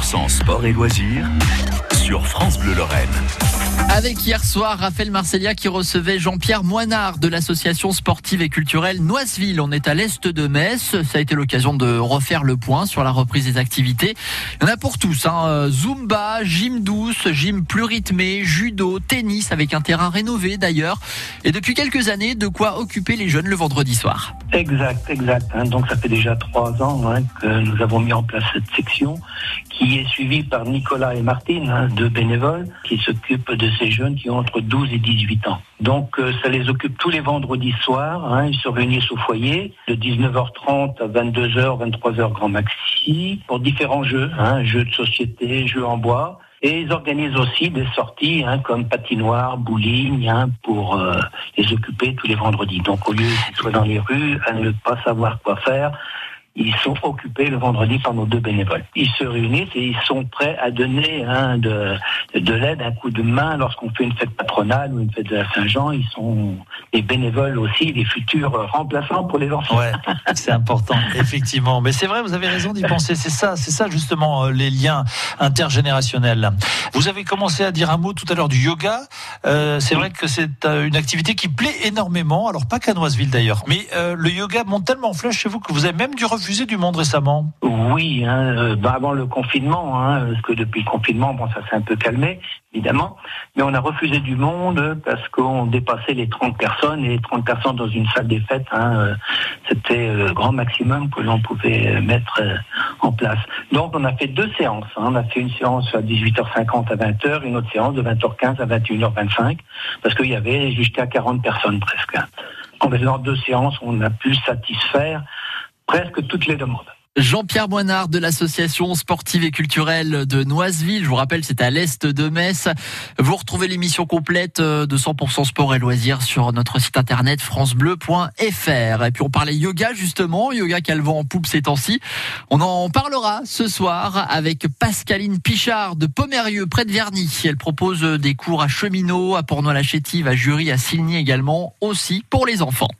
100% sport et loisirs sur France Bleu Lorraine. Avec hier soir, Raphaël Marcellia qui recevait Jean-Pierre Moinard de l'association sportive et culturelle Noiseville. On est à l'est de Metz. Ça a été l'occasion de refaire le point sur la reprise des activités. Il y en a pour tous. Hein. Zumba, gym douce, gym plus rythmé, judo, tennis avec un terrain rénové d'ailleurs. Et depuis quelques années, de quoi occuper les jeunes le vendredi soir. Exact, exact. Hein. Donc ça fait déjà trois ans hein, que nous avons mis en place cette section qui est suivie par Nicolas et Martine, hein, deux bénévoles, qui s'occupent de ces jeunes qui ont entre 12 et 18 ans. Donc euh, ça les occupe tous les vendredis soirs. Hein, ils se réunissent au foyer de 19h30 à 22h, 23h grand maxi pour différents jeux, jeux de société, jeux en bois. Et ils organisent aussi des sorties hein, comme patinoire, bowling, hein, pour euh, les occuper tous les vendredis. Donc au lieu qu'ils soient dans les rues à ne pas savoir quoi faire, ils sont occupés le vendredi par nos deux bénévoles. Ils se réunissent et ils sont prêts à donner hein, de, de l'aide, un coup de main lorsqu'on fait une fête patronale ou une fête de la Saint-Jean. Ils sont des bénévoles aussi, des futurs remplaçants pour les enfants. Ouais, c'est important, effectivement. Mais c'est vrai, vous avez raison d'y penser. C'est ça, c'est ça justement euh, les liens intergénérationnels. Vous avez commencé à dire un mot tout à l'heure du yoga. Euh, c'est vrai que c'est euh, une activité qui plaît énormément. Alors pas qu'à Noiseville d'ailleurs, mais euh, le yoga monte tellement en flèche chez vous que vous avez même dû refusé du monde récemment Oui, hein, euh, bah avant le confinement, hein, parce que depuis le confinement, bon, ça s'est un peu calmé, évidemment, mais on a refusé du monde parce qu'on dépassait les 30 personnes et 30 personnes dans une salle des fêtes, hein, euh, c'était le grand maximum que l'on pouvait mettre euh, en place. Donc on a fait deux séances. Hein. On a fait une séance à 18h50 à 20h, une autre séance de 20h15 à 21h25, parce qu'il y avait jusqu'à 40 personnes presque. En faisant deux séances, on a pu satisfaire presque toutes les demandes. Jean-Pierre Moinard de l'association sportive et culturelle de Noiseville. Je vous rappelle, c'est à l'est de Metz. Vous retrouvez l'émission complète de 100% sport et loisirs sur notre site internet francebleu.fr. Et puis on parlait yoga justement, yoga calvant en poupe ces temps-ci. On en parlera ce soir avec Pascaline Pichard de Pomerieux près de Verny. Elle propose des cours à Cheminot, à Pornois-la-Chétive, à Jury, à Signy également, aussi pour les enfants.